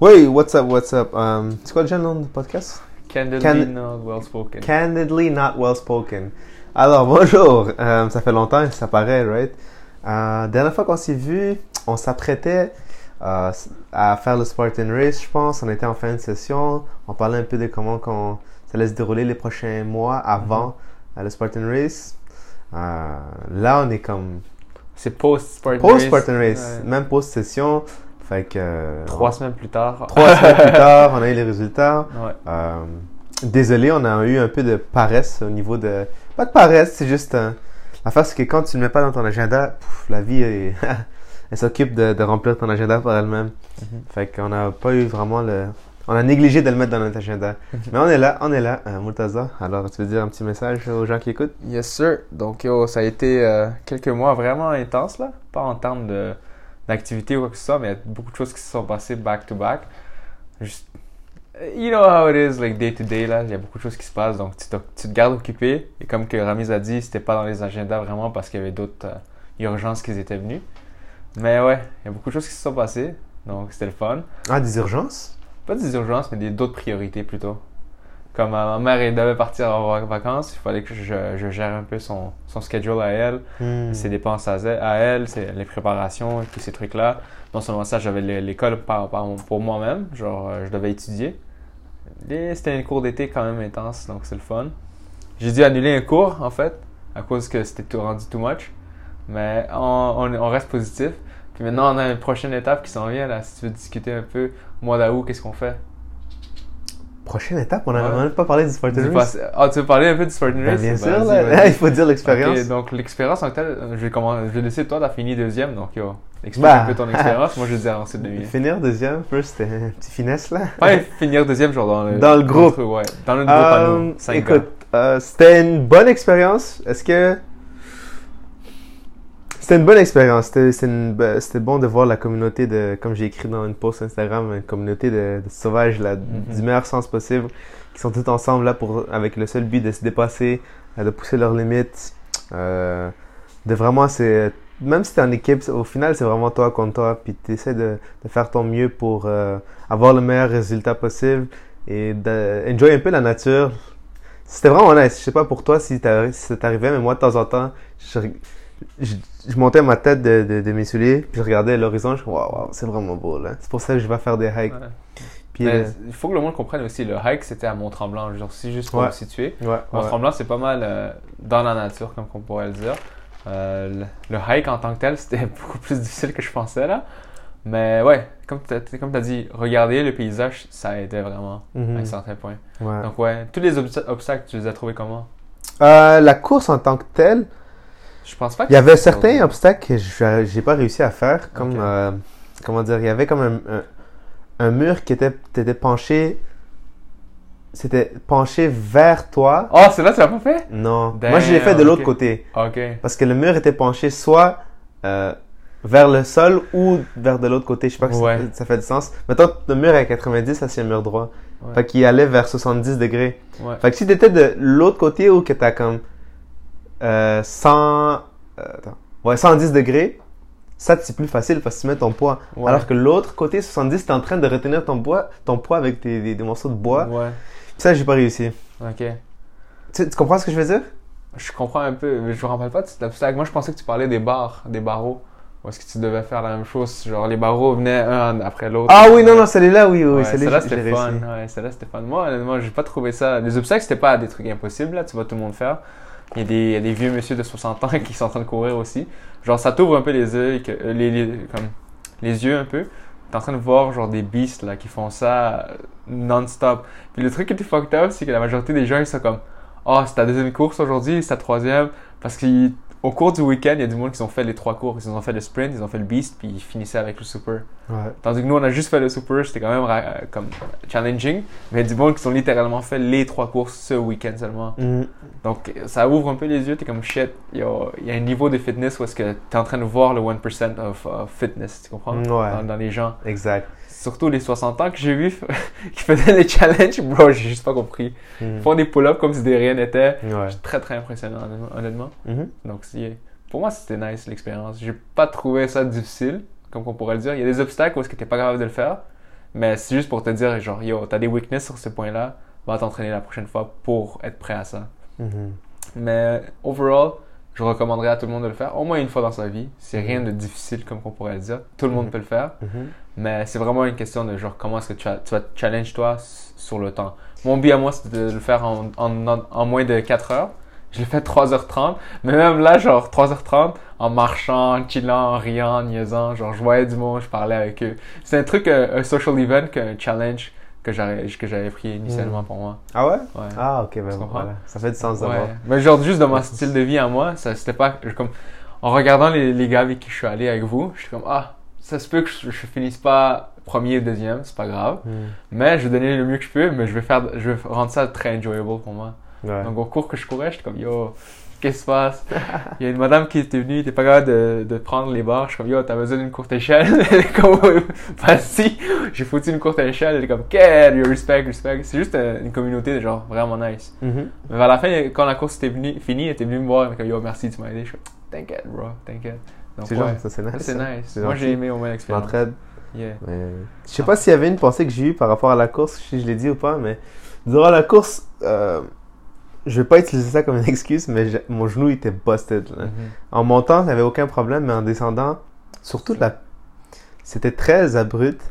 Oui, what's up, what's up? Um, c'est quoi déjà le nom du podcast? Candidly Can- not well spoken. Candidly Not Well Spoken. Alors, bonjour. Euh, ça fait longtemps, ça paraît, right? Euh, dernière fois qu'on s'est vu, on s'apprêtait euh, à faire le Spartan Race, je pense. On était en fin de session. On parlait un peu de comment qu'on, ça allait se dérouler les prochains mois avant euh, le Spartan Race. Là, on est comme C'est post-Spartan post-Spartan Race, Ouais. même post-session. Fait que... euh, Trois semaines plus tard. Trois semaines plus tard, on a eu les résultats. Ouais. Euh, désolé, on a eu un peu de paresse au niveau de. Pas de paresse, c'est juste. euh, L'affaire, c'est que quand tu ne le mets pas dans ton agenda, pouf, la vie, est- elle s'occupe de, de remplir ton agenda par elle-même. Mhm. Fait qu'on n'a pas eu vraiment le. On a négligé de le mettre dans notre agenda. Mais on est là, on est là, euh, Murtaza. Alors, tu veux dire un petit message aux gens qui écoutent? Yes, sir. Donc, yo, ça a été euh, quelques mois vraiment intenses, là. Pas en termes de- d'activité ou quoi que ce soit, mais il y a beaucoup de choses qui se sont passées back-to-back. Juste, you know how it is, like day-to-day, là. Il y a beaucoup de choses qui se passent, donc tu te, tu te gardes occupé. Et comme que Ramiz a dit, c'était pas dans les agendas vraiment parce qu'il y avait d'autres euh, urgences qui étaient venues. Mais ouais, il y a beaucoup de choses qui se sont passées, donc c'était le fun. Ah, des urgences? Pas des urgences, mais des- d'autres priorités plutôt. Comme euh, ma mère elle devait partir en vac- vacances, il fallait que je, je gère un peu son, son schedule à elle, Hmm. ses dépenses à, elle, les préparations, tous ces trucs-là. Non seulement ça, j'avais l'é- l'école pour moi-même, genre euh, je devais étudier. C'était un cours d'été quand même intense, donc c'est le fun. J'ai dû annuler un cours en fait, à cause que c'était tout rendu too much. Mais on, on, on reste positif. Puis maintenant, on a une prochaine étape qui s'en vient là. Si tu veux discuter un peu, mois d'août, qu'est-ce qu'on fait? Prochaine étape, on n'a Ouais. même pas parlé du Spartan Race. Ah, tu veux parler un peu du Spartan Ben, Race? bien Vas-y, sûr, là. il faut dire l'expérience. Donc l'expérience en telle, je vais, commencer, je vais laisser toi, t'as fini deuxième, donc yo, explique un Bah. peu ton expérience. Moi, je vais dire ensuite de. Finir deuxième, first, c'était un petit finesse là. Pas finir deuxième, genre dans le, Dans le groupe. ouais, dans le groupe à Euh, nous. écoute, euh, c'était une bonne expérience. Est-ce que. C'était une bonne expérience. C'était bon de voir la communauté de, comme j'ai écrit dans une post Instagram, une communauté de, de sauvages là, Mhm. du meilleur sens possible, qui sont tous ensemble là pour, avec le seul but de se dépasser, euh, de pousser leurs limites, euh, de vraiment, c'est, même si t'es en équipe, au final c'est vraiment toi contre toi, puis tu essaies de, de faire ton mieux pour euh, avoir le meilleur résultat possible et d'enjoy un peu la nature. C'était vraiment nice. Je sais pas pour toi si, si ça t'arrivait, mais moi de temps en temps, je, je, je montais ma tête de, de, de mes souliers, puis je regardais l'horizon, je me waouh, wow, c'est vraiment beau là. C'est pour ça que je vais faire des hikes. Ouais. Puis, Mais euh, il faut que le monde comprenne aussi, le hike c'était à Mont-Tremblant, genre si juste pour Ouais. le situer. ouais. Mont-Tremblant c'est pas mal euh, dans la nature, comme on pourrait le dire. Euh, le, le hike en tant que tel, c'était beaucoup plus difficile que je pensais là. Mais ouais, comme tu as, dit, regarder le paysage, ça aidait vraiment Mhm. à un certain point. Donc ouais, tous les obsta- obstacles, tu les as trouvés comment? La course en tant que telle, Je pense pas que il y avait certains trop- obstacles que j'ai pas réussi à faire, comme euh, comment dire, il y avait comme un, un, un mur qui était, était penché, c'était penché vers toi. Oh, c'est là tu l'as pas fait? Non, Damn, moi je l'ai fait de l'autre côté. Ok. Parce que le mur était penché soit euh, vers le sol ou vers de l'autre côté. Je sais pas si ça fait du sens. Mettons, le mur est à 90, ça c'est un mur droit. Ouais. Fait qu'il allait vers 70 degrés. Ouais. Fait que si t'étais de l'autre côté ou que t'as comme euh, 100... euh, attends. Ouais, 110 degrés, ça c'est plus facile parce que tu mets ton poids. Ouais. Alors que l'autre côté, 70, t'es en train de retenir ton poids, ton poids avec des, des- des morceaux de bois. Ouais. Ça, j'ai pas réussi. Ok. Tu, tu comprends ce que je veux dire? Je comprends un peu, mais je me rappelle pas de cet obstacle. Moi, je pensais que tu parlais des barres, des barreaux. Ou est-ce que tu devais faire la même chose? Genre, les barreaux venaient un après l'autre. Ah oui, non, non, celui-là, oui, oui, Ouais, celui-là, c'était fun. Ouais, celle-là, c'était fun. Moi, honnêtement, j'ai pas trouvé ça. Les obstacles, c'était pas des trucs impossibles, là. Tu vois tout le monde faire. Il y a des, vieux monsieur de 60 ans qui sont en train de courir aussi. Genre, ça t'ouvre un peu les yeux, euh, les, comme, les yeux un peu. T'es en train de voir, genre, des beasts, là, qui font ça euh, non-stop. Puis le truc qui était fucked up, c'est que la majorité des gens, ils sont comme, oh, c'est ta deuxième course aujourd'hui, c'est ta troisième. Parce qu'au cours du week-end, il y a du monde qui ont fait les trois courses. Ils ont fait le sprint, ils ont fait le beast, puis ils finissaient avec le super. Ouais. Tandis que nous, on a juste fait le super, c'était quand même euh, comme challenging. Mais il y a du monde qui ont littéralement fait les trois courses ce week-end seulement. Mhm. Donc ça ouvre un peu les yeux, t'es comme shit, il y a, un niveau de fitness où est-ce que t'es en train de voir le 1% of, fitness, tu comprends? Ouais. Dans, dans les gens. Exact. Surtout les 60 ans que j'ai vu qui faisaient les challenges, bro, j'ai juste pas compris. Mhm. Ils font des pull-ups comme si de rien n'était. Ouais. Très très impressionnant, honnêtement-. Mhm. Donc, pour moi, c'était nice l'expérience. J'ai pas trouvé ça difficile, comme on pourrait le dire. Il y a des obstacles où est-ce que t'es pas capable de le faire, Mais c'est juste pour te dire, genre, yo, t'as des weaknesses sur ce point-là, va t'entraîner la prochaine fois pour être prêt à ça. Mhm. Mais overall, je recommanderais à tout le monde de le faire au moins une fois dans sa vie. C'est rien de difficile comme on pourrait le dire. Tout le monde Mhm. peut le faire. Mhm. Mais c'est vraiment une question de genre comment est-ce que tu, vas- tu vas te challenge toi sur le temps? Mon but à moi, c'était de le faire en, en, en- moins de 4 heures. Je l'ai fait 3h30. Mais même là, genre 3h30, en marchant, en chillant, en riant, en niaisant, genre je voyais du monde, je parlais avec eux. C'est un truc, euh, un social event, qu'un challenge que j'avais que j'avais pris initialement pour moi. Ah ouais? Ouais. Ah, ok, ben voilà. Ça fait du sens d'abord. Ouais. Mais genre juste dans mon style de vie à moi, ça c'était pas je- comme en regardant les, les gars avec qui je suis allé avec vous, je suis comme ah ça se peut que je, je finisse pas premier ou deuxième, c'est pas grave. Mhm. Mais je vais donner le mieux que je peux, mais je vais faire je vais rendre ça très enjoyable pour moi. Ouais. Donc au cours que je courais, j'étais comme yo Qu'est-ce qui se passe? Il y a une madame qui était venue, était pas capable de, de prendre les barres. Je suis comme, yo, t'as besoin d'une courte échelle? Elle est comme, vas-y. J'ai foutu une courte échelle. Elle est comme, quel, you respect, respect. C'est juste euh, une communauté de genre vraiment nice. Mhm. Mais vers la fin, quand la course était venue, finie, elle était venue me voir. Elle m'a dit, yo, merci, tu m'as aidé. Je suis comme, t'inquiète, bro, t'inquiète. C'est ouais, genre, ça c'est nice. c'est ça. nice. Moi, j'ai aimé au moins l'expérience. L'entraide. Yeah. Mais je sais pas s'il y avait une pensée que j'ai eue par rapport à la course, si je l'ai dit ou pas, mais durant la course, euh, je vais pas utiliser ça comme une excuse, mais mon genou était busted. là. Mhm. En montant, j'avais aucun problème, mais en descendant, surtout la, c'était très abrupt.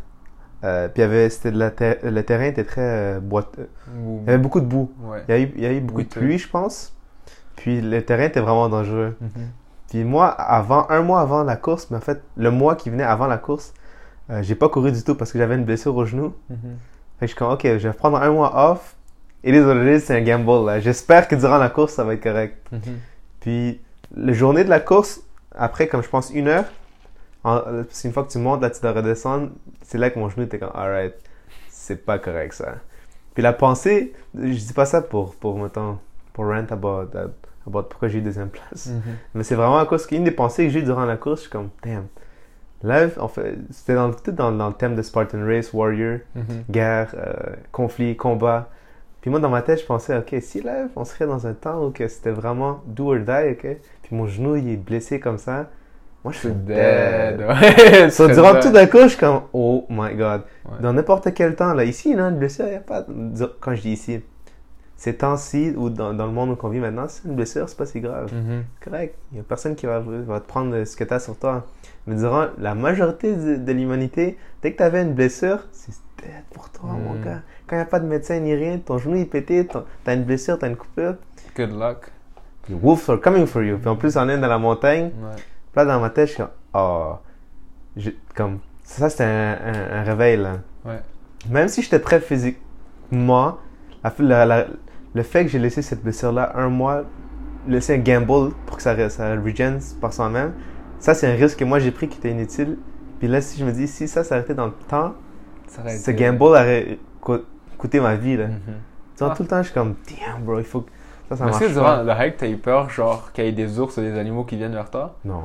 Euh, puis avait, c'était de la ter- le terrain était très euh, boiteux. Ou- Il y avait beaucoup de boue. Ouais. Il y a eu, il y a eu beaucoup de pluie, je pense. Puis le terrain était vraiment dangereux. Mhm. Puis moi, avant, un mois avant la course, mais en fait, le mois qui venait avant la course, euh, j'ai pas couru du tout parce que j'avais une blessure au genou. Mhm. Fait que je suis comme, ok, je vais prendre un mois off. Et les autres c'est un gamble. J'espère que durant la course, ça va être correct. Mhm. Puis, la journée de la course, après, comme je pense une heure, c'est une fois que tu montes, là, tu dois redescendre. C'est là que mon genou était comme, alright, c'est pas correct ça. Puis la pensée, je dis pas ça pour, pour mettons, pour rant about, about pourquoi j'ai eu deuxième place. Mhm. Mais c'est vraiment à cause qu'une des pensées que j'ai eues durant la course, je suis comme, damn. Là, en fait, c'était dans, dans le thème de Spartan Race, Warrior, Mhm. guerre, euh, conflit, combat. Puis moi, dans ma tête, je pensais, ok, si là, on serait dans un temps où que c'était vraiment do or die, ok, puis mon genou, il est blessé comme ça, moi, je suis dead. Ouais. So, durant dead. tout d'un coup, je suis comme, oh my god. Ouais. Dans n'importe quel temps, là, ici, là, une blessure, il n'y a pas. Quand je dis ici, ces temps-ci, ou dans, dans le monde où on vit maintenant, c'est une blessure, c'est pas si grave. Mhm. Correct. Il n'y a personne qui va, va te prendre ce que tu as sur toi. Mais durant la majorité de, de l'humanité, dès que tu avais une blessure, c'est dead pour toi, mon Mm. gars. Quand il n'y a pas de médecin ni rien, ton genou est pété, tu as une blessure, tu as une coupure, Good luck. the wolves are coming for you. Puis en plus, on est dans la montagne. Ouais. Puis là, dans ma tête, je suis oh. Je- comme, ça, c'était un, un- un réveil, là. Ouais. Même si j'étais la- la- la- le fait que j'ai laissé cette blessure-là un mois, laisser un gamble pour que ça, ça regen par soi-même, ça, c'est un risque que moi j'ai pris qui était inutile. Puis là, si je me dis, si ça s'arrêtait dans le temps, Ça ce gamble aurait coûté ma vie, là. Tu vois, Ah. tout le temps, je suis comme, damn, bro, il faut que ça, ça est-ce que durant le hike, t'as eu peur, genre, qu'il y ait des ours ou des animaux qui viennent vers toi? Non,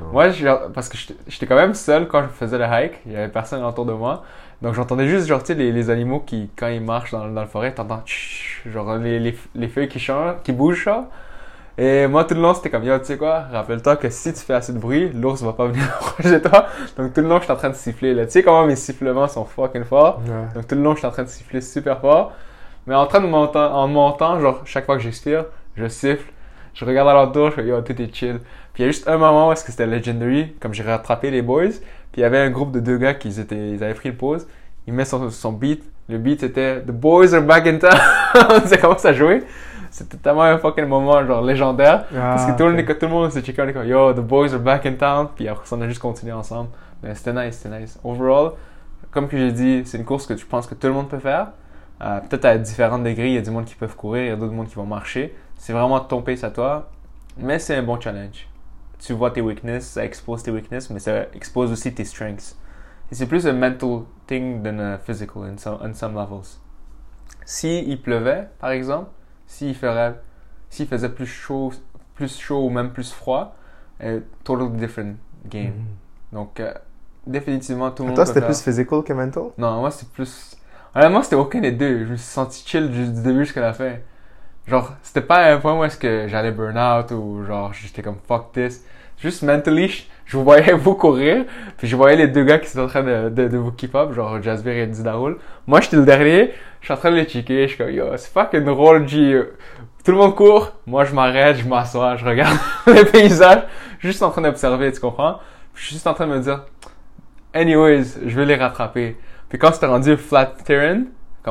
non. Moi, genre, parce que j'étais quand même seul quand je faisais le hike, il y avait personne autour de moi. Donc j'entendais juste, genre, tu sais, les, les animaux qui, quand ils marchent dans, dans la forêt, t'entends, genre, les, les, les feuilles qui changent, qui bougent, ça. Et moi, tout le long, c'était comme, yo, tu sais quoi, rappelle-toi que si tu fais assez de bruit, l'ours va pas venir proche de toi. Donc tout le long, j'étais en train de siffler, là. Tu sais comment mes sifflements sont fucking forts? Ouais. Donc tout le long, j'étais en train de siffler super fort. Mais en train de monter, en montant, genre, chaque fois que j'expire, je siffle. Je regarde à l'entour, je fais yo, tout est chill. Puis il y a juste un moment où est-ce que c'était legendary, comme j'ai rattrapé les boys. Puis il y avait un groupe de deux gars qui étaient, ils avaient pris le pause. Il met son, son beat. Le beat c'était The boys are back in town. ça commence à jouer. C'était tellement un fucking moment, genre légendaire. Parce que Ah, tout, le monde, ok. tout le monde s'est checké, on est comme yo, the boys are back in town. Puis après, on a juste continué ensemble. Mais c'était nice, c'était nice. Overall, comme que j'ai dit, c'est une course que je pense que tout le monde peut faire. Euh, Peut-être à différents degrés, il y a du monde qui peuvent courir, il y a d'autres monde qui vont marcher. C'est vraiment ton pace à toi. Mais c'est un bon challenge. Tu vois tes weaknesses, ça expose tes weaknesses, mais ça expose aussi tes strengths. Et c'est plus un mental thing than a physical in some, on some levels. Si il pleuvait, par exemple, s'il ferait, s'il faisait plus chaud, plus chaud ou même plus froid, euh, totally different game. Mhm. Donc, euh, définitivement, tout le monde Toi, c'était faire. plus physical que mental? Non, moi, c'était plus. Honnêtement, c'était aucun des deux. Je me suis senti chill du du début jusqu'à la fin. Genre, c'était pas un point où est-ce que j'allais burn out ou genre, j'étais comme fuck this. juste mentally, je, vous voyais vous courir, puis je voyais les deux gars qui sont en train de, de, de vous keep up, genre Jasper et Didaroul. Moi, j'étais le dernier, je suis en train de les checker, je suis comme, yo, c'est fucking drôle, G. Tout le monde court, moi je m'arrête, je m'assois, je regarde les paysages, juste en train d'observer, tu comprends? Je suis juste en train de me dire, anyways, je vais les rattraper. Puis quand c'était rendu flat terrain,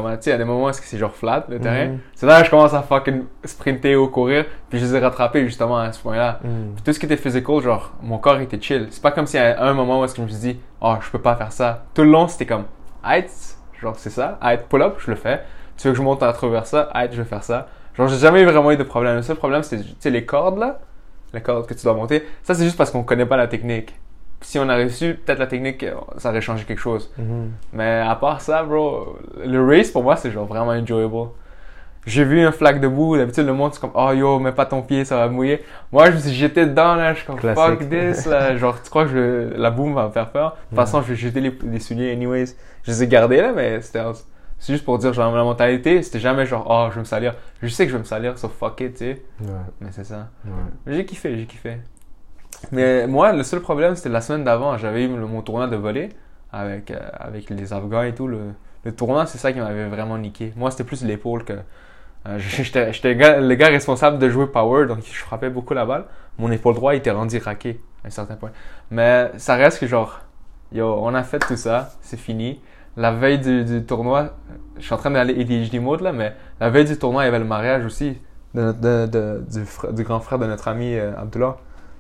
comme tu sais, il y a des moments où c'est genre flat le terrain, Mhm. c'est là que je commence à fucking sprinter ou courir, puis je les ai rattrapés justement à ce point-là. Mm. Puis tout ce qui était physical, genre, mon corps était chill. C'est pas comme y a un moment où est-ce que je me suis dit, oh, je peux pas faire ça. Tout le long, c'était comme, height, genre, c'est ça, height, pull-up, je le fais. Tu veux que je monte à travers ça, height, je vais faire ça. Genre, j'ai jamais vraiment eu de problème. Le seul problème, tu sais, les cordes, là, les cordes que tu dois monter. Ça, c'est juste parce qu'on connaît pas la technique. Si on avait su peut-être la technique, euh, ça aurait changé quelque chose. Mhm. Mais à part ça, bro, le race pour moi, c'est genre vraiment enjoyable. J'ai vu un flag debout, d'habitude le monde c'est comme oh yo, mets pas ton pied, ça va mouiller. Moi, je me suis jeté dedans là, je suis comme Classique. fuck this là, genre tu crois que je- la boum va me faire peur? De toute façon, je vais jeter les, les souliers anyways. Je les ai gardés là, mais c'était c'est juste pour dire genre la mentalité, c'était jamais genre oh, je vais me salir. Je sais que je vais me salir, so fuck it, tu sais. Ouais, Mais c'est ça. ouais. J'ai kiffé, j'ai kiffé. Mais moi, le seul problème, c'était la semaine d'avant. J'avais eu mon tournoi de volley avec, euh, avec les Afghans et tout. Le, le tournoi, c'est ça qui m'avait vraiment niqué. Moi, c'était plus l'épaule que. euh, J'étais le gars, le gars responsable de jouer power, donc je frappais beaucoup la balle. Mon épaule droite était rendu raqué à un certain point. Mais ça reste que genre, yo, on a fait tout ça, c'est fini. La veille du, du tournoi, je suis en train d'aller ADHD mode là, mais la veille du tournoi, il y avait le mariage aussi de de- du grand frère de notre ami euh, Abdullah,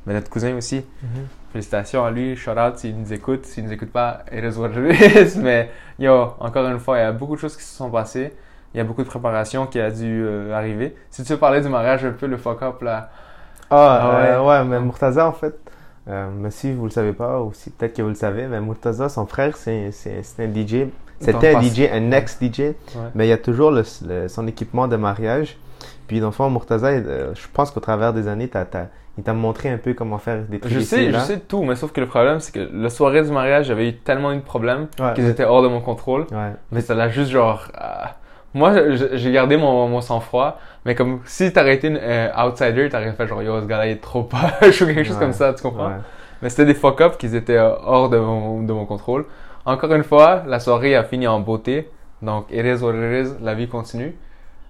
mais notre cousin aussi. Mhm. Félicitations à lui, shout out s'il nous écoute. S'il nous écoute pas, is. Mais yo, encore une fois, il y a beaucoup de choses qui se sont passées. Il y a beaucoup de préparation qui a dû euh, arriver. Si tu veux parler du mariage un peu, le fuck up là. Ah, Ah euh, ouais, mais Murtaza, en fait, euh, mais si vous le savez pas, ou si peut-être que vous le savez, mais Murtaza, son frère, c'est c'est- c'est un DJ. C'était un. DJ, un ex-DJ, Ouais. mais il y a toujours le- le- son équipement de mariage. Puis, dans le fond, Murtaza, je pense qu'au travers des années, t'as- il t'a montré un peu comment faire des trucs Je sais, je sais tout, mais sauf que le problème, c'est que la soirée du mariage, j'avais eu tellement eu de problèmes Ouais, qu'ils étaient hors de mon contrôle. Ouais. Mais ça l'a juste genre. euh, moi, j'ai gardé mon, mon sang-froid, mais comme si t'aurais été une euh, outsider, t'aurais fait genre yo, ce gars-là il est trop poche ou quelque chose comme ça, tu comprends? Ouais. Mais c'était des fuck-up qui étaient euh, hors de mon, de mon contrôle. Encore une fois, la soirée a fini en beauté. Donc, it is what it is, la vie continue.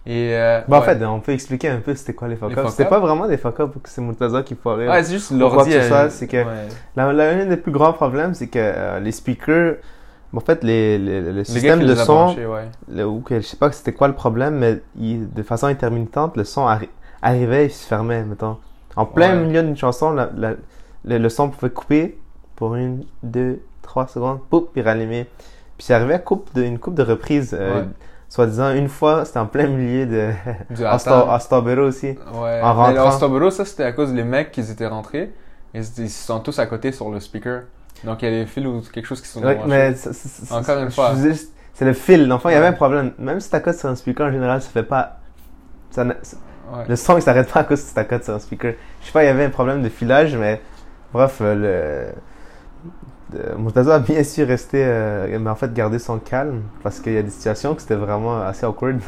Et. euh, Bah, en ouais. fait, on peut expliquer un peu c'était quoi les fuck-ups. fuck-up? C'était pas vraiment des fuck-ups, c'est Murtaza qui foirait. Ouais, c'est juste l'ordi. euh, c'est que- ouais. La, la- un des plus grands problèmes, c'est que euh, les speakers, en fait, les, les- le système de son, branchés, ouais. le- ou que, je sais pas c'était quoi le problème, mais il- de façon intermittente, le son arri- arrivait et se fermait, mettons. En plein milieu d'une chanson, la- la- le, le son pouvait couper pour une, deux, trois secondes, poup, puis rallumer. Puis c'est arrivé à coupe de, une coupe de reprises, euh. Soi-disant une fois, c'était en plein milieu de... Du Starbero aussi. Ouais. En Mais rentrant. en Stoboro, ça c'était à cause des mecs qui étaient rentrés. Ils ils sont tous à côté sur le speaker. Donc il y a des fils ou quelque chose qui sont Ouais, mais Encore une fois. c'est le fil. Enfin, il y avait un problème. Même si t'accotes sur un speaker, en général, ça fait pas. ça ne- Ouais. Le son, il s'arrête pas à cause que t'accotes sur un speaker. Je sais pas, il y avait un problème de filage, mais bref, le. Murtaza a bien su rester, euh, mais en fait, garder son calme parce qu'il y a des situations que c'était vraiment assez awkward.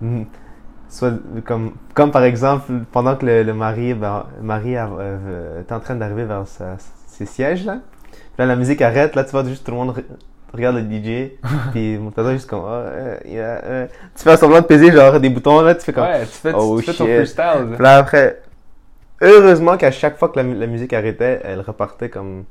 Soit comme, comme par exemple, pendant que le, le mari, ben, mari a- euh, était en train d'arriver vers sa- ses sièges, là. Puis là, la musique arrête, là, tu vois, juste tout le monde re- regarde le DJ, puis Murtaza juste comme, oh, euh, yeah, euh. tu fais semblant de peser, genre, des boutons, là, tu fais comme, Ouais, tu fais, tu Oh, fais ton shit. freestyle. puis là, après, heureusement qu'à chaque fois que la musique arrêtait, elle repartait comme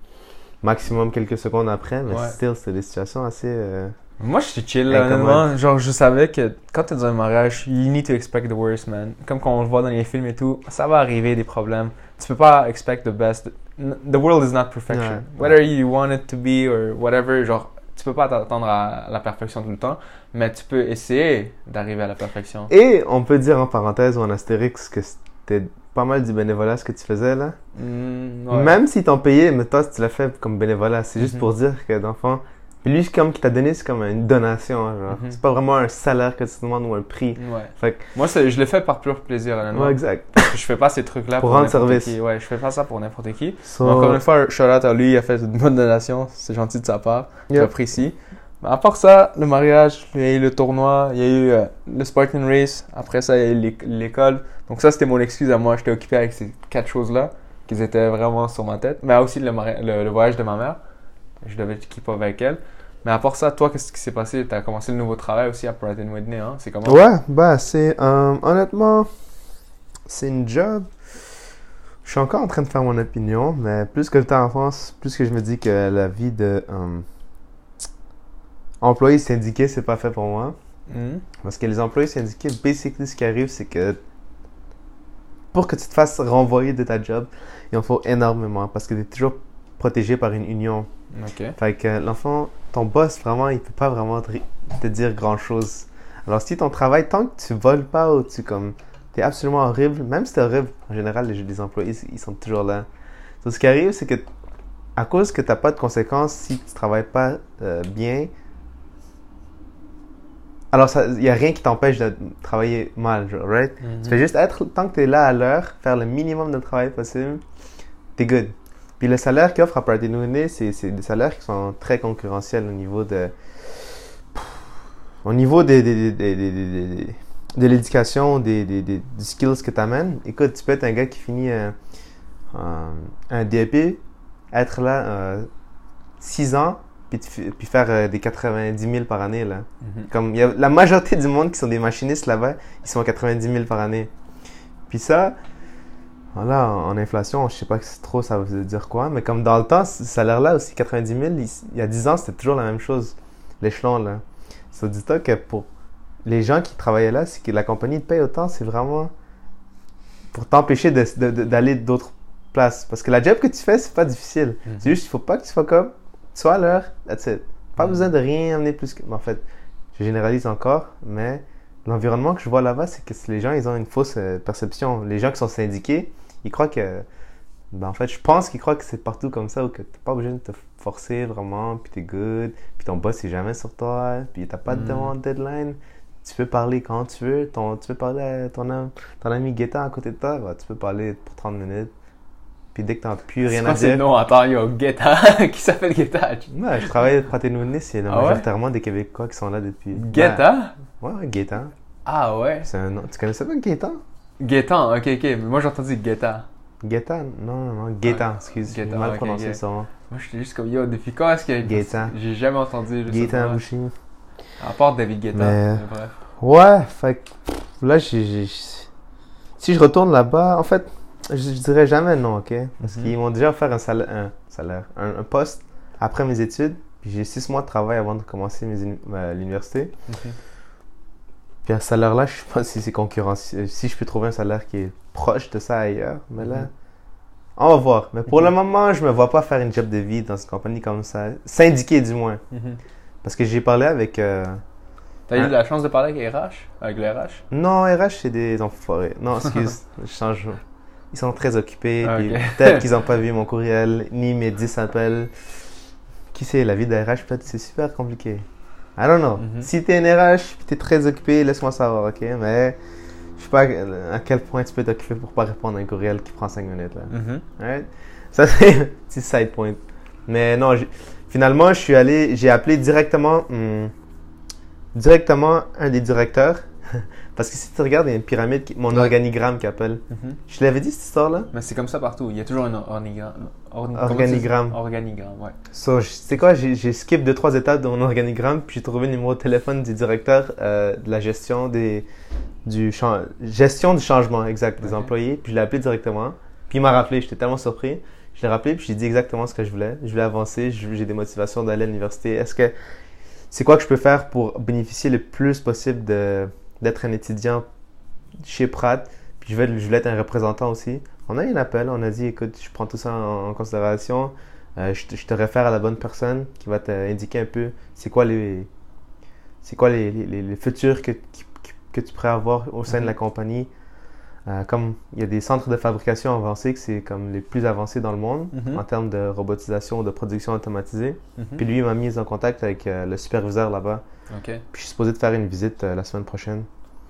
maximum quelques secondes après, mais Ouais. still, c'était des situations assez. euh, Moi, je suis chill, là, honnêtement. Genre, je savais que quand t'es dans un mariage, you need to expect the worst, man. Comme quand on le voit dans les films et tout, ça va arriver des problèmes. Tu peux pas expect the best. The world is not perfection. Ouais. Whether you want it to be or whatever, genre, tu peux pas t'attendre à la perfection tout le temps, mais tu peux essayer d'arriver à la perfection. Et on peut dire en parenthèse ou en astérix que c'était pas mal du bénévolat ce que tu faisais là. Mm, ouais. Même s'ils t'ont payé, mais toi, tu l'as fait comme bénévolat. C'est juste Mhm. pour dire que, puis lui, comme qui t'a donné, c'est comme une donation. genre. Mhm. C'est pas vraiment un salaire que tu te demandes ou un prix. Ouais. Fait que, Moi, je le fais par pur plaisir, honnêtement. ouais, exact. je fais pas ces trucs-là Pour pour, rendre service. qui. Ouais, je fais pas ça pour n'importe qui. So, Encore une fois, shout out à lui, il a fait une bonne donation, c'est gentil de sa part, Yep. j'apprécie. Mais à part ça, le mariage, il y a eu le tournoi, il y a eu euh, le Spartan Race, après ça, il y a eu l'éc- l'école. Donc ça, c'était mon excuse à moi, j'étais occupé avec ces quatre choses-là. qu'ils étaient vraiment sur ma tête. Mais aussi le, mari- le, le voyage de ma mère. Je devais keep up avec elle. Mais à part ça, toi, qu'est-ce qui s'est passé? T'as commencé le nouveau travail aussi à Pratt Whitney, hein? C'est comment? Ouais, bah, c'est. euh, honnêtement, c'est une job. Je suis encore en train de faire mon opinion, mais plus que le temps avance, plus que je me dis que la vie de. euh, employé syndiqué, c'est pas fait pour moi. Mhm. Parce que les employés syndiqués, basically, ce qui arrive, c'est que pour que tu te fasses renvoyer de ta job, il en faut énormément parce que tu es toujours protégé par une union. Ok. Fait que l'enfant, ton boss, vraiment, il peut pas vraiment te, te dire grand chose. Alors, si ton travail, tant que tu voles pas ou tu comme. T'es absolument horrible, même si t'es horrible, en général, les, les employés, ils sont toujours là. Donc, ce qui arrive, c'est que à cause que t'as pas de conséquences si tu travailles pas euh, bien, alors il y a rien qui t'empêche de travailler mal, genre, right? Tu fais juste être, tant que tu es là à l'heure, faire le minimum de travail possible, t'es good. Puis le salaire qu'offre à Party c'est des salaires qui sont très concurrentiels au niveau de. Au niveau des, des, des, des- des- des- de l'éducation, des, des, des, des skills que tu amènes. Écoute, tu peux être un gars qui finit un, un, un DEP, être là 6 ans, puis, faire euh, des 90 000 par année. Là. Mhm. Comme il y a la majorité du monde qui sont des machinistes là-bas, ils sont à 90 000 par année. Puis ça, voilà, en inflation, je sais pas trop ça veut dire quoi, mais comme dans le temps, ce salaire-là aussi, 90 000, il, il y a 10 ans, c'était toujours la même chose, l'échelon là. Ça dit toi que pour les gens qui travaillaient là, c'est que la compagnie te paye autant, c'est vraiment pour t'empêcher d'aller d'autres places. Parce que la job que tu fais, c'est pas difficile. Mhm. C'est juste, il faut pas que tu sois comme, tu sois à l'heure, that's it. Pas Mhm. besoin de rien amener plus que. En fait, je généralise encore, mais l'environnement que je vois là-bas, c'est que les gens, ils ont une fausse euh, perception. Les gens qui sont syndiqués, ils croient que. Ben, en fait, je pense qu'ils croient que c'est partout comme ça, ou que t'es pas obligé de te forcer vraiment, puis t'es good, puis ton boss est jamais sur toi, puis t'as pas de Mhm. demande deadline. Tu peux parler quand tu veux. Ton, tu peux parler à ton, ton ami Guetta à côté de toi, bah, tu peux parler pour 30 minutes. Puis dès que t'as plus C'est rien à dire. noms? Attends, yo, Guetta? qui s'appelle Guetta? Ouais, je travaille à Praté-Nouné, c'est Ah ouais? majoritairement des Québécois qui sont là depuis. Guetta? Ouais, ouais, Gaétan. Ah ouais? C'est un nom. Tu connaissais pas Gaétan? Gaétan, ok, ok. Mais moi j'ai entendu Guetta. Gaétan? Non, non, non. Ah, excuse. Gaétan, mal ok, prononcé ok. son nom. Moi j'étais juste comme yo, depuis quand est-ce qu'il y a Gaétan. J'ai jamais entendu. pas. Bouchy. À part David Guetta. Mais- mais bref. Ouais, fait que là, j'ai- Si je retourne là-bas, en fait, je, je dirais jamais non, ok? Parce Mhm. qu'ils m'ont déjà offert un salaire, un, salaire, un, un poste après mes études. Puis j'ai six mois de travail avant de commencer l'université. Puis à ce salaire-là, je sais pas si c'est concurrentiel, si je peux trouver un salaire qui est proche de ça ailleurs. Mais là, Mhm. on va voir. Mais pour le moment, je me vois pas faire une job de vie dans une compagnie comme ça. Syndiqué du moins. Mhm. Parce que j'ai parlé avec. euh, T'as eu la chance de parler avec RH? Avec le RH? Non, RH, c'est des enfoirés. Non, excuse, je change. Ils sont très occupés. Ah. Peut-être qu'ils n'ont pas vu mon courriel, ni mes 10 appels. Qui sait, la vie d'RH, peut-être? C'est super compliqué. I don't know. Mhm. Si t'es un RH puis t'es très occupé, laisse-moi savoir, ok? Mais je sais pas à quel point tu peux t'occuper pour pas répondre à un courriel qui prend 5 minutes. Là. Mhm. Right? Ça, c'est un petit side point. Mais non, finalement, je suis allé, j'ai appelé directement, hum, directement un des directeurs. Parce que si tu regardes, il y a une pyramide, qui- mon Ouais. organigramme qui appelle. Mhm. Je te l'avais dit cette histoire-là? Mais c'est comme ça partout. Il y a toujours un organigramme. Organigramme. Organigramme, ouais. So, je- tu sais quoi, j'ai skip deux, trois étapes de mon organigramme, puis j'ai trouvé le numéro de téléphone du directeur euh, de la gestion des du gestion du changement exact des employés, puis je l'ai appelé directement. Puis il m'a rappelé, j'étais tellement surpris. Je l'ai rappelé, puis j'ai dit exactement ce que je voulais. Je voulais avancer, je- j'ai des motivations d'aller à l'université. Est-ce que c'est quoi que je peux faire pour bénéficier le plus possible de d'être un étudiant chez Pratt, puis je voulais, je voulais être un représentant aussi. On a eu un appel, on a dit écoute, je prends tout ça en, en considération. Euh, je, te, je te réfère à la bonne personne qui va t'indiquer un peu c'est quoi les c'est quoi les, les, les- les futurs que, tu pourrais avoir au sein de la compagnie. Euh, comme il y a des centres de fabrication avancés que c'est comme les plus avancés dans le monde Mhm. en termes de robotisation de production automatisée. Mhm. Puis lui il m'a mis en contact avec euh, le superviseur là-bas. Puis je suis supposé de faire une visite euh, la semaine prochaine.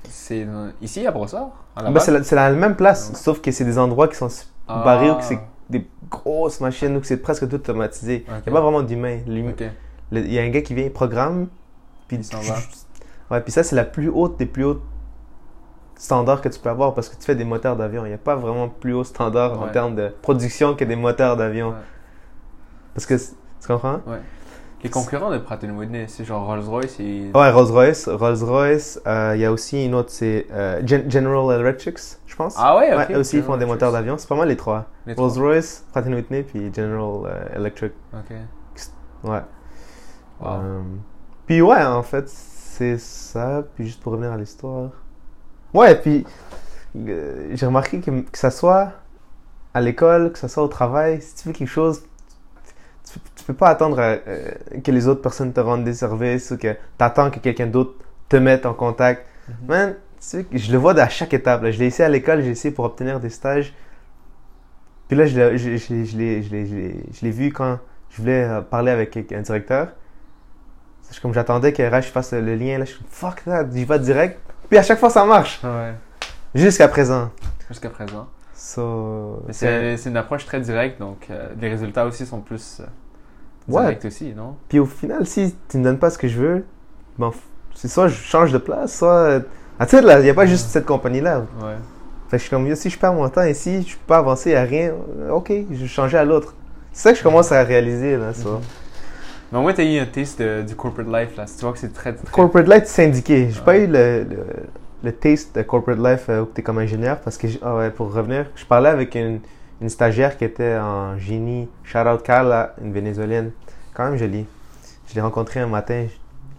C'est ici à Brossard? Ben, c'est la, même place, Ah. sauf que c'est des endroits qui sont Ah. barrés ou que c'est des grosses machines ou que c'est presque tout automatisé. Il Ok. n'y a pas vraiment d'humain. Il y a un gars qui vient, il programme, puis Il s'en va. Ouais, puis ça, c'est la plus haute des plus hautes standard que tu peux avoir parce que tu fais des moteurs d'avion. Il n'y a pas vraiment plus haut standard en Ouais. termes de production que des moteurs d'avion. Ouais. Parce que, tu comprends? Les concurrents de Pratt Whitney, c'est genre Rolls-Royce et. Ouais, Rolls-Royce. Rolls-Royce, euh, il y a aussi une autre, c'est euh, Gen- General Electric, je pense. Ah ouais, ok. Ouais, aussi, ils font des moteurs d'avion. C'est pas mal les trois. Rolls-Royce, Pratt Whitney, puis General euh, Electric. Ok. Ouais. Wow. Euh, puis ouais, en fait, c'est ça. Puis juste pour revenir à l'histoire. Ouais, puis euh, j'ai remarqué que, que ça soit à l'école, que ça soit au travail, si tu fais quelque chose, tu, tu peux pas attendre euh, euh, que les autres personnes te rendent des services ou que tu attends que quelqu'un d'autre te mette en contact. Man, tu sais, que je le vois à chaque étape. là. Je l'ai essayé à l'école, j'ai essayé pour obtenir des stages. Puis là, je l'ai- je, je, je l'ai- vu quand je voulais parler avec un directeur. Comme j'attendais que RH fasse le lien. Là, je suis fuck that, j'y vais direct. Puis à chaque fois, ça marche. Ouais. Jusqu'à présent. Jusqu'à présent. So, c'est une approche très directe, donc euh, les résultats aussi sont plus euh, Ouais. directs aussi, non? Puis au final, si tu me donnes pas ce que je veux, bon, f- c'est soit je change de place, soit. euh, Ah, tu sais, là, il n'y a pas juste cette compagnie-là. Ouais. Fait que je suis comme, si je perds mon temps ici, je peux pas avancer à rien, euh, ok, je vais changer à l'autre. C'est ça que je commence à réaliser, là, ça. Mhm. Mais au moins, t'as eu un taste de- du corporate life, là. Tu vois que c'est très, très... Corporate life syndiqué. J'ai pas Ouais. eu le, le, le taste de corporate life euh, où tu es comme ingénieur parce que, ah ouais, pour revenir, je parlais avec une, une stagiaire qui était en génie. Shout out Carla, une vénézuélienne. Quand même jolie. Je l'ai rencontrée un matin.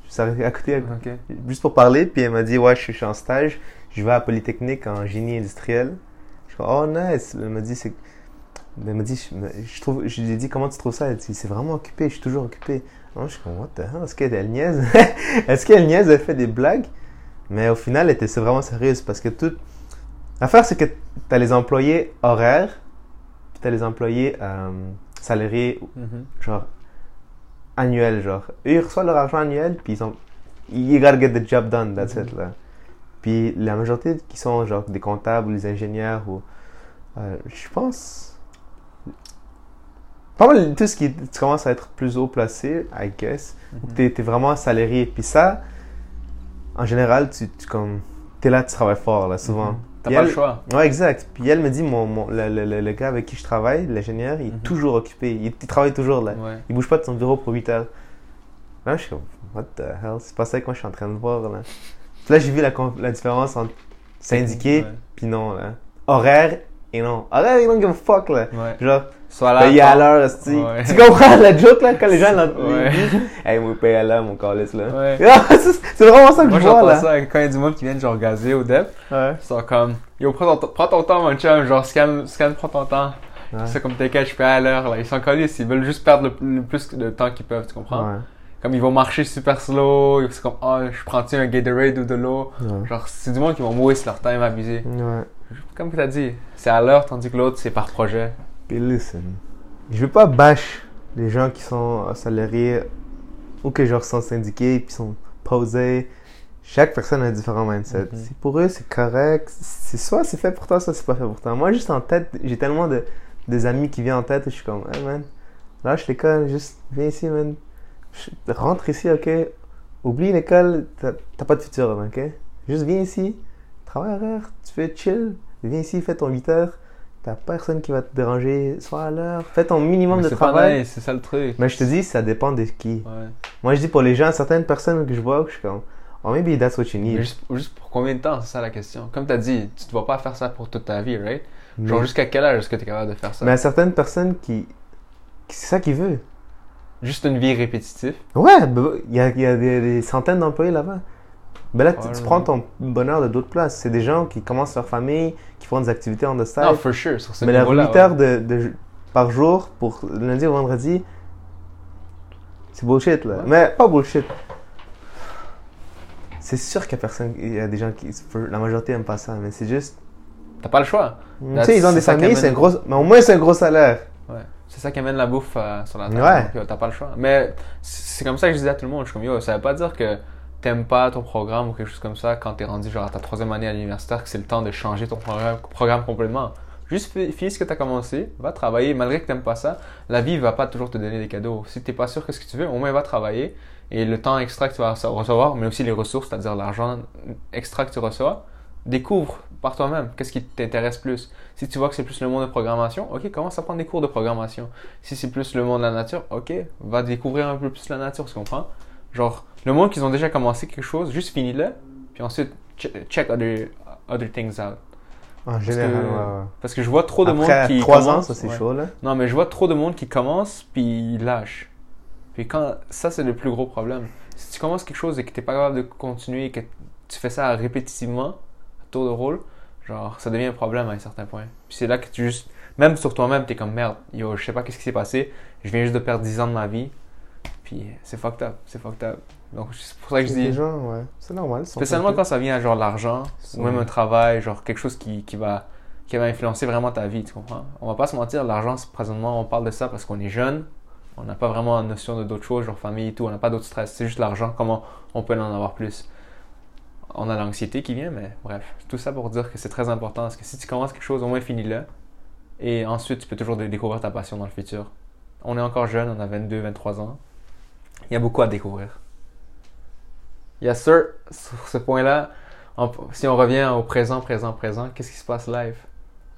Je, suis à côté, Ok. juste pour parler. Puis elle m'a dit Ouais, je suis, en stage. Je vais à Polytechnique en génie industriel. Je comme Oh, nice. Elle m'a dit C'est. Elle m'a dit, je, trouve, je lui ai dit, comment tu trouves ça? Elle dit, c'est vraiment occupé, je suis toujours occupé. Non, je suis comme, what the hell? Est-ce qu'elle elle niaise? Est-ce qu'elle niaise? Elle fait des blagues? Mais au final, elle était c'est vraiment sérieuse parce que tout. L'affaire, c'est que tu as les employés horaires, puis tu as les employés euh, salariés, Mhm. genre annuels. Genre, eux, ils reçoivent leur argent annuel, puis ils ont. You gotta get the job done, that's it, là. Puis la majorité qui sont genre des comptables ou des ingénieurs ou. euh, je pense. Pas mal tout ce qui. Tu commences à être plus haut placé, I guess. T'es es vraiment salarié. Puis ça, en général, tu, tu comme. T'es là, tu travailles fort, là, souvent. Mhm. T'as Puis pas elle- le choix. Ouais, exact. Puis elle me dit, mon, mon- le, le- le- le gars avec qui je travaille, l'ingénieur, il est Mhm. toujours occupé. Il, il travaille toujours là. Ouais. Il bouge pas de son bureau pour 8 heures. Là, je suis comme, what the hell? C'est pas ça que moi je suis en train de voir là. Puis là, j'ai vu la, la différence entre syndiqué Ouais. puis non là. Horaire et non. Horaire, don't give a fuck là. Ouais. Genre, Soit là. payer à l'heure. Ouais. Tu comprends la joke là quand les gens l'entendent? Ouais. Hey, moi, paye à l'heure, mon calice là. Ouais. Ah, c'est vraiment ça que Moi, je vois là. ça quand il y a du monde qui vient genre gazer au dep. Ouais. Ils sont comme, yo, prends ton, prends ton temps, mon chum. Genre, scan, scan, prends ton temps. Ouais. C'est comme t'inquiète, je paye à l'heure. Là. Ils sont collés, ils veulent juste perdre le, le plus de temps qu'ils peuvent, tu comprends? Ouais. Comme ils vont marcher super slow. C'est comme, oh, je prends-tu un Gatorade ou de l'eau? Genre, c'est du monde qui vont mourir leur temps abusé. Ouais. Comme tu as dit, c'est à l'heure, tandis que l'autre, c'est par projet. Puis listen, je veux pas bâche les gens qui sont salariés ou que genre sont syndiqués puis sont posés. Chaque personne a un différent mindset. Si pour eux c'est correct, c'est soit c'est fait pour toi, soit c'est pas fait pour toi. Moi juste en tête, j'ai tellement de des amis qui viennent en tête et je suis comme, hey man, lâche l'école, juste viens ici man, Je- rentre ici ok, oublie l'école, t'as pas de futur ok, juste viens ici, travaille horaire, tu fais chill, viens ici, fais ton 8 heures. T'as personne qui va te déranger, sois à l'heure, fais ton minimum Mais de travail. c'est ça le truc. Mais je te dis, ça dépend de qui. Ouais. Moi, je dis pour les gens, certaines personnes que je vois, je suis comme, oh, maybe that's what you Mais need. juste, juste pour combien de temps, c'est ça la question. Comme tu as dit, tu ne vas pas faire ça pour toute ta vie, right? Genre, jusqu'à quel âge est-ce que tu es capable de faire ça? mais à certaines personnes qui, c'est ça qu'ils veulent. Juste une vie répétitive. Ouais, bah, il y a, il y a des, des centaines d'employés là-bas. Ben là, tu, Ouais, tu prends ton bonheur de d'autres places. C'est des gens qui commencent leur famille, qui font des activités en the side. Non, for sure, sur ce mais la 8 niveau-là. ouais. heures de, de- par jour pour lundi au vendredi, c'est bullshit là. Ouais. Mais pas bullshit. C'est sûr qu'il y a personne, il y a des gens qui, la majorité aiment pas ça, mais c'est juste, T'as pas le choix. tu That's- sais, ils ont des familles, c'est un gros, mais au moins c'est un gros salaire. Ouais. C'est ça qui amène la bouffe euh, sur la table. Ouais. Yo, t'as pas le choix. Mais c'est comme ça que je disais à tout le monde. Je suis comme, yo, ça veut pas dire que t'aimes pas ton programme ou quelque chose comme ça quand t'es rendu genre à ta troisième année à l'universitaire que c'est le temps de changer ton programme, complètement. Juste finis ce que t'as commencé, va travailler, malgré que t'aimes pas ça. La vie va pas toujours te donner des cadeaux. Si t'es pas sûr que ce que tu veux, au moins va travailler. Et le temps extra que tu vas rece- recevoir, mais aussi les ressources, c'est-à-dire l'argent extra que tu reçois, Découvre par toi-même qu'est-ce qui t'intéresse plus. Si tu vois que c'est plus le monde de programmation, ok, commence à prendre des cours de programmation. Si c'est plus le monde de la nature, ok, va découvrir un peu plus la nature, tu comprends? Genre, le monde qu'ils ont déjà commencé quelque chose, juste finis-le, puis ensuite che- check other, other things out. En général, que- ouais, ouais. Parce que je vois trop de Après monde qui. trois ans, commence- ça c'est ouais. chaud là. Non, mais je vois trop de monde qui commence puis il lâche. Puis quand ça c'est le plus gros problème. Si tu commences quelque chose et que t'es pas capable de continuer, que tu fais ça répétitivement, à tour de rôle, genre ça devient un problème à un certain point. Puis c'est là que tu juste même sur toi-même, t'es comme merde, yo, je sais pas qu'est-ce qui s'est passé, je viens juste de perdre 10 ans de ma vie. Puis c'est fucked up, c'est fucked up. Donc c'est pour ça que je dis ouais. C'est normal. spécialement quand ça vient à genre l'argent ou même un travail, genre quelque chose qui, qui va qui va influencer vraiment ta vie, tu comprends? On va pas se mentir, l'argent, présentement, on parle de ça parce qu'on est jeune, on n'a pas vraiment une notion de d'autres choses, genre famille et tout, on n'a pas d'autres stress, c'est juste l'argent, comment on peut en avoir plus. On a l'anxiété qui vient, mais bref, tout ça pour dire que c'est très important, parce que si tu commences quelque chose, au moins finis-le, et ensuite tu peux toujours dé- découvrir ta passion dans le futur. On est encore jeune, on a 22, 23 ans, il y a beaucoup à découvrir. Yes sir, sur ce point-là, on- si on revient au présent, présent, présent, qu'est-ce qui se passe live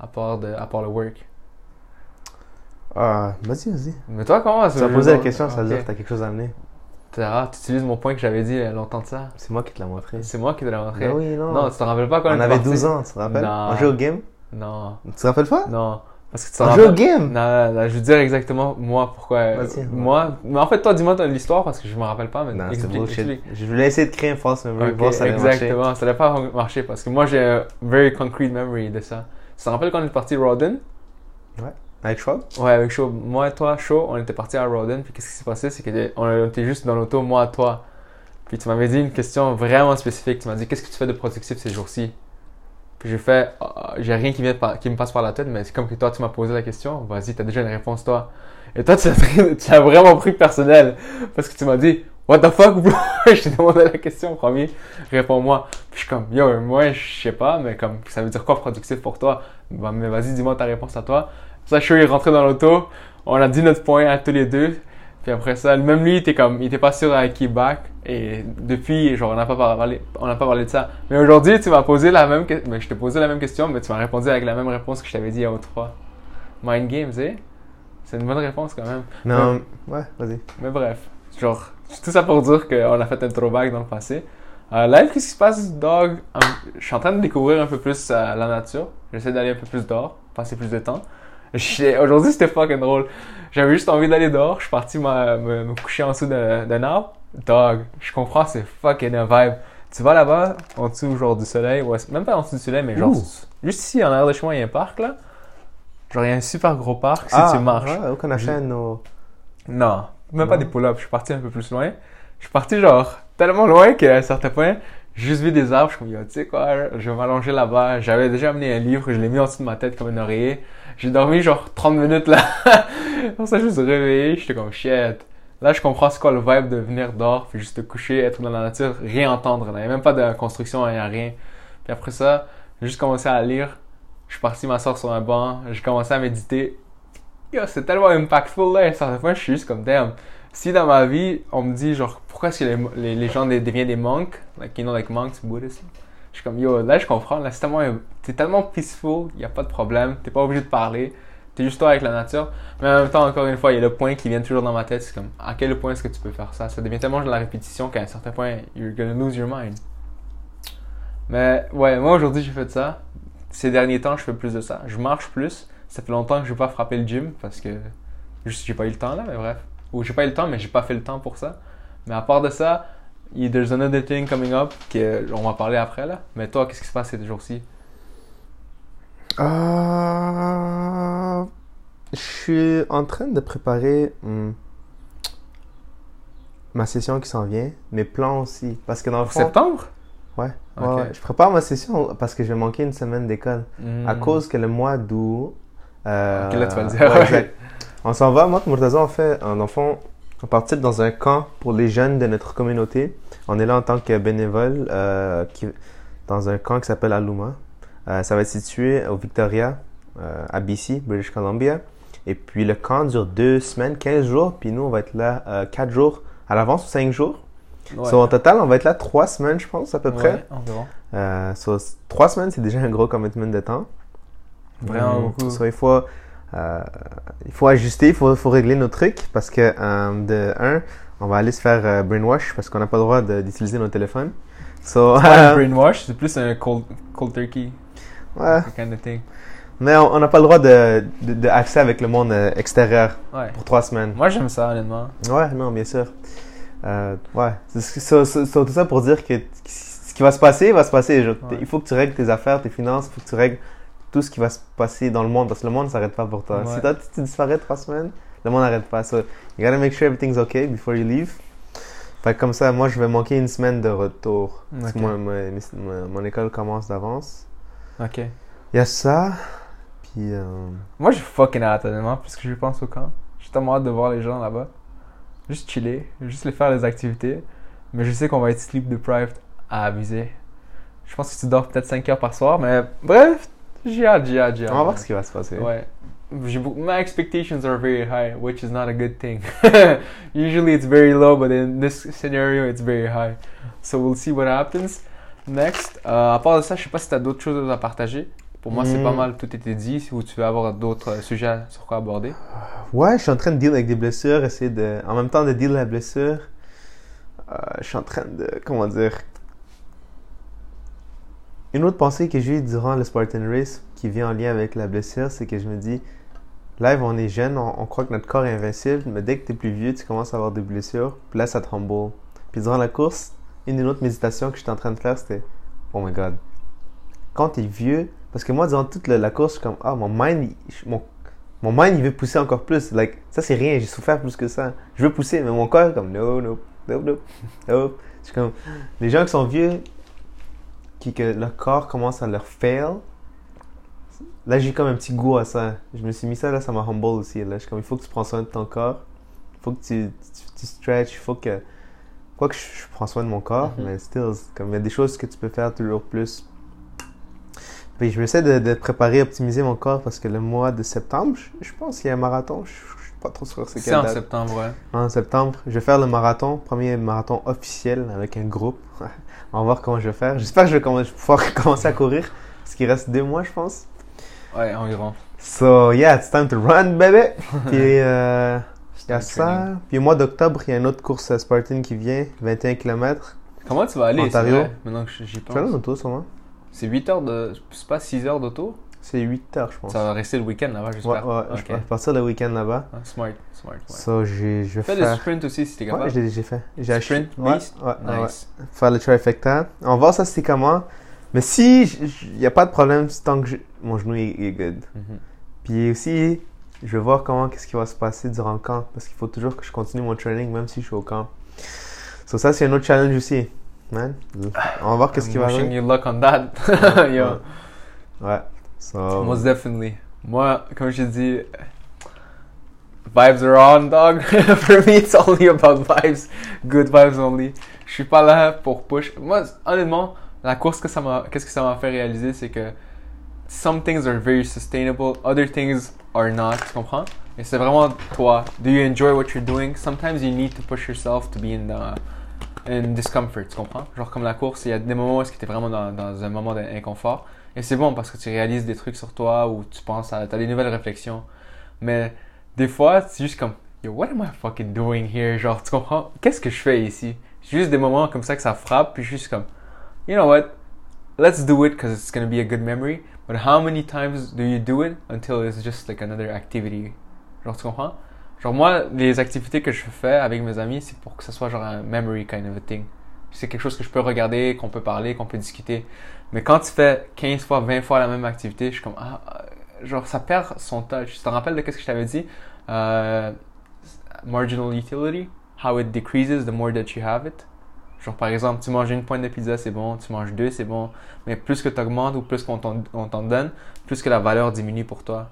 à part, de, à part le work? Ah, vas-y, vas-y. Mais toi, comment Tu as posé la question, ça veut dire que tu as quelque chose à amener. Ah, tu utilises mon point que j'avais dit il y a longtemps de ça? C'est moi qui te l'ai montré. C'est moi qui te l'ai montré. Ben oui, non. Non, tu te rappelles pas quand on était avait parti? 12 ans, tu te rappelles? Non. On jouait au game? Non, Tu te rappelles pas? Non. Parce que tu On au game? Non, non, je veux dire exactement moi pourquoi. Moi, mais en fait, toi, dis-moi ton- l'histoire parce que je me rappelle pas. Non, explique. Je voulais essayer de créer un false memory, Ok, voir ça exactement, ça n'allait pas marcher parce que moi j'ai un very concrete memory de ça. Tu te rappelles quand on est parti à Rodden Avec Schwab Ouais, avec Shaw. Moi et toi, Shaw, on était parti à Rodden. Puis qu'est-ce qui s'est passé? C'est qu'on était juste dans l'auto, moi et toi. Puis tu m'avais dit une question vraiment spécifique. Tu m'as dit Qu'est-ce que tu fais de productif ces jours-ci? Puis j'ai fait Ah, J'ai rien qui, vient par- qui me passe par la tête, mais c'est comme que toi, tu m'as posé la question. Vas-y, t'as déjà une réponse, toi. Et toi, tu l'as vraiment pris personnel. Parce que tu m'as dit What the fuck, bro? Je t'ai demandé la question en premier. Réponds-moi. Puis je suis comme Yo, moi, je sais pas, mais comme ça veut dire quoi productif pour toi? Bah, Mais vas-y, dis-moi ta réponse à toi. Ça, Shaw est rentré dans l'auto. On a dit notre point à tous les deux. Puis après ça, même lui, il était comme, il était pas sûr à qui back. Et depuis, genre, on n'a pas parlé, on n'a pas parlé de ça. Mais aujourd'hui, tu m'as posé la même question, mais je t'ai posé la même question, mais tu m'as répondu avec la même réponse que je t'avais dit il y a autre fois. Mind games, eh? C'est une bonne réponse quand même. Non, ouais, vas-y. Mais bref, genre, tout ça pour dire qu'on a fait un throwback dans le passé. Euh, live, qu'est-ce qui se passe, dog? Euh, Je suis en train de découvrir un peu plus euh, la nature. J'essaie d'aller un peu plus dehors, passer plus de temps. Aujourd'hui, c'était fucking drôle. J'avais juste envie d'aller dehors. Je suis parti me, me, me coucher en dessous d'un arbre. Dog, je comprends, c'est fucking un vibe. Tu vas là-bas, en dessous genre du soleil, ouais, même pas en dessous du soleil, mais genre Ouh. juste ici, en arrière de chez moi, il y a un parc là. Genre, il y a un super gros parc si ah, tu marches. Ouais, qu'on achète nos. Non, même pas des pull-ups. Je suis parti un peu plus loin. Je suis parti genre tellement loin qu'à un certain point, juste vu des arbres. Je suis comme, tu sais quoi, je vais m'allonger là-bas. J'avais déjà amené un livre, je l'ai mis en dessous de ma tête comme un oreiller. J'ai dormi genre 30 minutes là. Pour ça, je me suis réveillé. J'étais comme, shit. Là, je comprends c'est quoi le vibe de venir dehors, puis juste te coucher, être dans la nature, rien entendre. Il n'y a même pas de construction, il n'y a rien. Puis après ça, j'ai juste commencé à lire. Je suis parti m'asseoir sur un banc. J'ai commencé à méditer. Yo, c'est tellement impactful là. À un certain point, je suis juste comme, damn. Si dans ma vie, on me dit, genre, pourquoi est-ce que les, les, gens deviennent des monks, like, you know, like monks, Buddhism. Je suis comme, yo, là, je comprends. Là, c'est tellement, t'es tellement peaceful, il n'y a pas de problème. T'es pas obligé de parler. T'es juste toi avec la nature. Mais en même temps, encore une fois, il y a le point qui vient toujours dans ma tête. C'est comme, à quel point est-ce que tu peux faire ça? Ça devient tellement de la répétition qu'à un certain point, you're gonna lose your mind. Mais ouais, moi aujourd'hui, j'ai fait ça. Ces derniers temps, je fais plus de ça. Je marche plus. Ça fait longtemps que je vais pas frapper le gym parce que juste j'ai pas eu le temps là, mais bref. Ou j'ai pas eu le temps, mais j'ai pas fait le temps pour ça. Mais à part de ça, il- there's another thing coming up que on va parler après là. Mais toi, qu'est-ce qui se passe ces jours-ci? Euh, je suis en train de préparer hum, ma session qui s'en vient, mes plans aussi. Parce que dans le Pour fond, septembre? ouais, Ok. ouais, ouais, je prépare ma session parce que je vais manquer une semaine d'école. À Hmm. cause que le mois d'août. euh, Ok, là, tu vas le dire. ouais, exact. On s'en va, moi Murtaza, on fait, un enfant, on participe dans un camp pour les jeunes de notre communauté. On est là en tant que bénévole euh, qui, dans un camp qui s'appelle Aluma. Euh, ça va être situé au Victoria, euh, à BC, British Columbia. Et puis le camp dure deux semaines, 15 jours. Puis nous, on va être là 4 jours à l'avance ou 5 jours. Ouais. So, en total, on va être là trois semaines, je pense, à peu près. Environ. So, trois semaines, c'est déjà un gros commitment de temps. Vraiment beaucoup. So, il faut, euh, il faut ajuster, il faut, faut régler nos trucs parce que, euh, de un, on va aller se faire euh, brainwash parce qu'on n'a pas le droit d'utiliser nos téléphones. So, C'est pas un brainwash, c'est plus un cold, cold turkey ouais. kind of thing. Mais on n'a pas le droit de, de, de accès avec le monde extérieur Ouais. pour trois semaines. Moi, j'aime ça, honnêtement. Ouais, non, bien sûr. Ouais, c'est tout ça pour dire que ce qui va se passer, va se passer. Je- Ouais. Il faut que tu règles tes affaires, tes finances, il faut que tu règles tout ce qui va se passer dans le monde parce que le monde ne s'arrête pas pour toi. Ouais. Si toi, tu, disparais trois semaines, le monde n'arrête pas. So, you gotta make sure everything's okay before you leave. Fait que comme ça, moi, je vais manquer une semaine de retour. Parce que moi, ma- mon école commence d'avance. Ok. Il y a ça. Puis, euh, Moi, j'ai fucking hâte, honnêtement, parce que je pense au camp. J'ai tellement hâte de voir les gens là-bas. Juste chiller, juste les faire les activités. Mais je sais qu'on va être sleep deprived à abuser. Je pense que tu dors peut-être 5 heures par soir, mais bref, j'ai hâte, j'ai hâte, j'ai hâte. on va voir ce qui va se passer. Ouais. My expectations are very high, which is not a good thing. Usually it's very low, but in this scenario, it's very high. So we'll see what happens. Next, euh, à part de ça, je sais pas si tu as d'autres choses à partager. Pour moi, c'est Hmm. pas mal, tout était dit. Ou tu veux avoir d'autres euh, sujets sur quoi aborder? Ouais, je suis en train de deal avec des blessures, essayer de. En même temps de deal la blessure, euh, je suis en train de. Comment dire. Une autre pensée que j'ai eue durant le Spartan Race qui vient en lien avec la blessure, c'est que je me dis, live, on est jeune, on, croit que notre corps est invincible, mais dès que tu es plus vieux, tu commences à avoir des blessures, puis là, ça te humble. Puis durant la course, une des autres méditations que j'étais en train de faire, c'était, oh my god. Quand tu es vieux, parce que moi, durant toute la, course, je suis comme, ah, mon mind, mon mon mind, il veut pousser encore plus. Like, ça, c'est rien. J'ai souffert plus que ça. Je veux pousser, mais mon corps comme, no, no, no, no, no. Je suis comme, les gens qui sont vieux, que leur corps commence à leur fail, là, j'ai comme un petit goût à ça. Je me suis mis ça, là, ça m'a humble aussi. Là, je suis comme, il faut que tu prends soin de ton corps. Il faut que tu, tu, tu stretch. Il faut que. Quoi que je, je prends soin de mon corps, Mhm. mais still, comme, il y a des choses que tu peux faire toujours plus. Puis je vais essayer de, de préparer, optimiser mon corps parce que le mois de septembre, je, je pense qu'il y a un marathon. Je, pas trop sûr c'est C'est quelle en date. septembre, ouais. En septembre, je vais faire le marathon, premier marathon officiel avec un groupe. On va voir comment je vais faire. J'espère que je vais pouvoir commencer à courir. Parce qu'il reste deux mois, je pense. Ouais, environ. So, yeah, it's time to run, baby! Puis, euh, il y a ça. Puis, au mois d'octobre, il y a une autre course à Spartan qui vient, 21 km. Comment tu vas aller Ontario. c'est vrai, Maintenant que j'y Je vais aller en pense. auto, sûrement. C'est 8 heures de. C'est pas 6 heures d'auto? C'est 8 heures, je pense. Ça va rester le week-end là-bas, Ouais, j'espère. ouais, je Ok. vais partir le week-end là-bas. Ah, smart, smart. Ouais. So, j'ai- je vais Fais faire. le sprint aussi si t'es Ouais, capable. j'ai déjà fait. J'ai acheté. Sprint, Ouais, beast? ouais, ouais, ouais. nice. Faire le trifecta. On va voir ça c'est comment. Mais si il n'y a pas de problème tant que je- mon genou est, est good. Mhm. Puis aussi, je vais voir comment qu'est-ce qui va se passer durant le camp parce qu'il faut toujours que je continue mon training même si je suis au camp. So ça c'est un autre challenge aussi. Man. On va voir qu'est-ce qui va wishing arriver. you luck on that. Yo. Ouais. So, Most definitely. Moi, comme je dis, vibes are on, dog. For me, it's only about vibes. Good vibes only. Je suis pas là pour push. Moi, honnêtement, la course, qu'est-ce que ça m'a fait réaliser, c'est que some things are very sustainable, other things are not. Tu comprends? Et c'est vraiment toi. Do you enjoy what you're doing? Sometimes you need to push yourself to be in the in discomfort, tu comprends? Genre comme la course, il y a des moments où est-ce que t'es vraiment dans un moment d'inconfort. Et c'est bon parce que tu réalises des trucs sur toi ou tu penses à, t'as des nouvelles réflexions. Mais des fois, c'est juste comme, yo, what am I fucking doing here? Genre, tu comprends? Qu'est-ce que je fais ici? Juste des moments comme ça que ça frappe, puis juste comme, you know what? Let's do it because it's gonna be a good memory. But how many times do you do it until it's just like another activity? Genre, tu comprends? Genre, moi, les activités que je fais avec mes amis, c'est pour que ce soit genre un memory kind of a thing. C'est quelque chose que je peux regarder, qu'on peut parler, qu'on peut discuter. Mais quand tu fais 15 fois, 20 fois la même activité, je suis comme, ah, euh, genre, ça perd son touch. Tu te rappelles de qu'est-ce que je t'avais dit? Euh, marginal utility, how it decreases the more that you have it. Genre, par exemple, tu manges une pointe de pizza, c'est bon, tu manges deux, c'est bon. Mais plus que tu augmentes ou plus qu'on t'en on t'en donne, plus que la valeur diminue pour toi.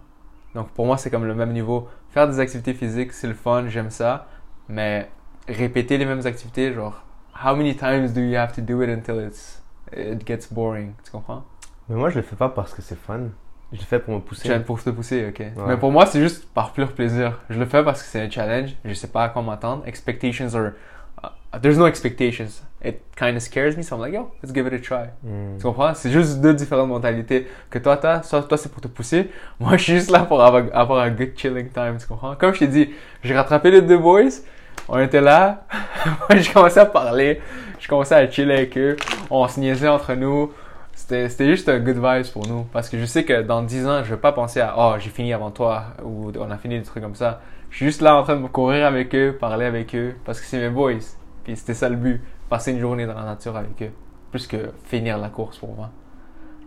Donc, pour moi, c'est comme le même niveau. Faire des activités physiques, c'est le fun, j'aime ça. Mais répéter les mêmes activités, genre, how many times do you have to do it until it's, it gets boring? Tu comprends? Mais moi je le fais pas parce que c'est fun. Je le fais pour me pousser. Challenge pour te pousser, ok. Mais pour moi, c'est juste par pur plaisir. Je le fais parce que c'est un challenge. Je sais pas à quoi m'attendre. Expectations are uh, there's no expectations. It kind of scares me, so I'm like, yo, let's give it a try. Hmm. Tu comprends? C'est juste deux différentes mentalités que toi, t'as. Soit toi, c'est pour te pousser. Moi, je suis juste là pour avoir, avoir un good chilling time, tu comprends? Comme je t'ai dit, j'ai rattrapé les deux boys. On était là. Moi, j'ai commencé à parler. Je commençais à chiller avec eux. On se niaisait entre nous. C'était juste un good vibes pour nous. Parce que je sais que dans 10 ans, je vais pas penser à, oh, j'ai fini avant toi. Ou on a fini des trucs comme ça. Je suis juste là en train de courir avec eux, parler avec eux. Parce que c'est mes boys. Puis c'était ça le but. Passer une journée dans la nature avec eux plus que finir la course pour moi.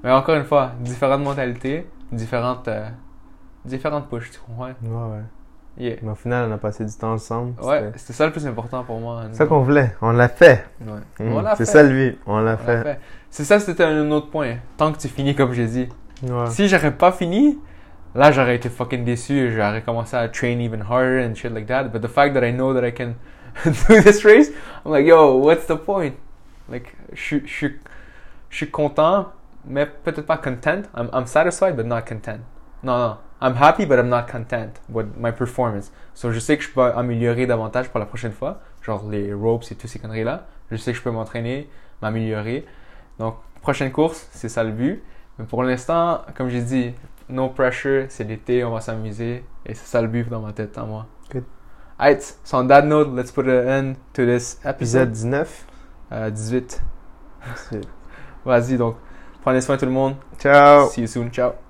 Mais encore une fois, différentes mentalités, différentes, euh, différentes pushes, tu comprends? Ouais, ouais. Yeah. Mais au final, on a passé du temps ensemble. Ouais, C'était ça le plus important pour moi. C'est ça qu'on voulait. On l'a fait. Ouais. C'est ça but. On l'a fait. fait. C'est ça, c'était un autre point. Tant que tu finis comme j'ai dit. Ouais. Si j'aurais pas fini, là j'aurais été fucking déçu et j'aurais commencé à train even harder and shit like that. But the fact that I know that I can do this race, I'm like, yo, what's the point? Like, je suis content, mais peut-être pas content. I'm, I'm satisfied, but not content. Non, non. I'm happy, but I'm not content with my performance. So, je sais que je peux améliorer davantage pour la prochaine fois. Genre les ropes et toutes ces conneries-là. Je sais que je peux m'entraîner, m'améliorer. Donc, prochaine course, c'est ça le but. Mais pour l'instant, comme j'ai dit, no pressure, c'est l'été, on va s'amuser. Et c'est ça le but dans ma tête, à moi. Good. Alright, so on that note, let's put an end to this Épisode episode. 19. Euh, 18. Merci. Vas-y, donc, prenez soin tout le monde. Ciao. See you soon. Ciao.